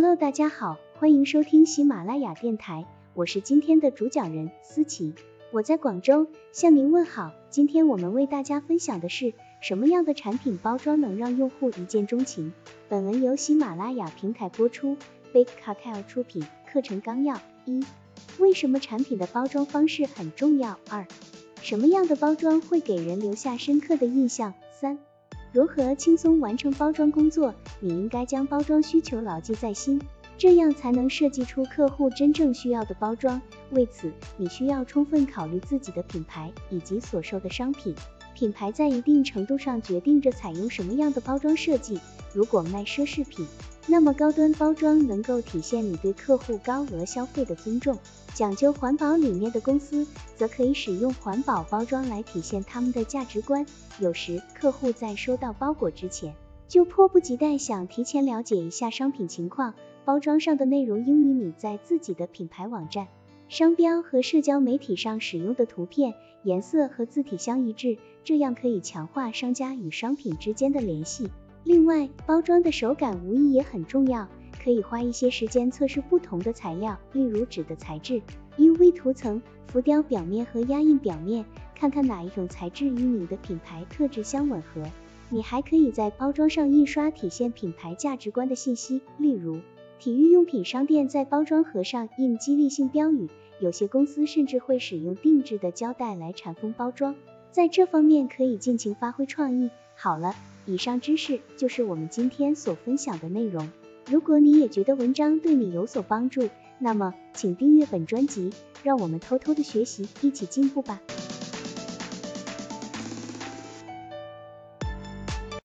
Hello，大家好，欢迎收听喜马拉雅电台，我是今天的主讲人思琪，我在广州向您问好。今天我们为大家分享的是什么样的产品包装能让用户一见钟情？本文由喜马拉雅平台播出，Big Cartel 出品。课程纲要：一、为什么产品的包装方式很重要？二、什么样的包装会给人留下深刻的印象？三、如何轻松完成包装工作？你应该将包装需求牢记在心，这样才能设计出客户真正需要的包装。为此，你需要充分考虑自己的品牌以及所售的商品。品牌在一定程度上决定着采用什么样的包装设计。如果卖奢侈品，那么高端包装能够体现你对客户高额消费的尊重。讲究环保理念的公司，则可以使用环保包装来体现他们的价值观。有时，客户在收到包裹之前，就迫不及待想提前了解一下商品情况。包装上的内容应与你在自己的品牌网站、商标和社交媒体上使用的图片、颜色和字体相一致，这样可以强化商家与商品之间的联系。另外，包装的手感无疑也很重要，可以花一些时间测试不同的材料，例如纸的材质、UV 涂层、浮雕表面和压印表面，看看哪一种材质与你的品牌特质相吻合。你还可以在包装上印刷体现品牌价值观的信息，例如，体育用品商店在包装盒上印激励性标语，有些公司甚至会使用定制的胶带来缠封包装，在这方面可以尽情发挥创意。好了。以上知识就是我们今天所分享的内容。如果你也觉得文章对你有所帮助，那么请订阅本专辑，让我们偷偷的学习，一起进步吧。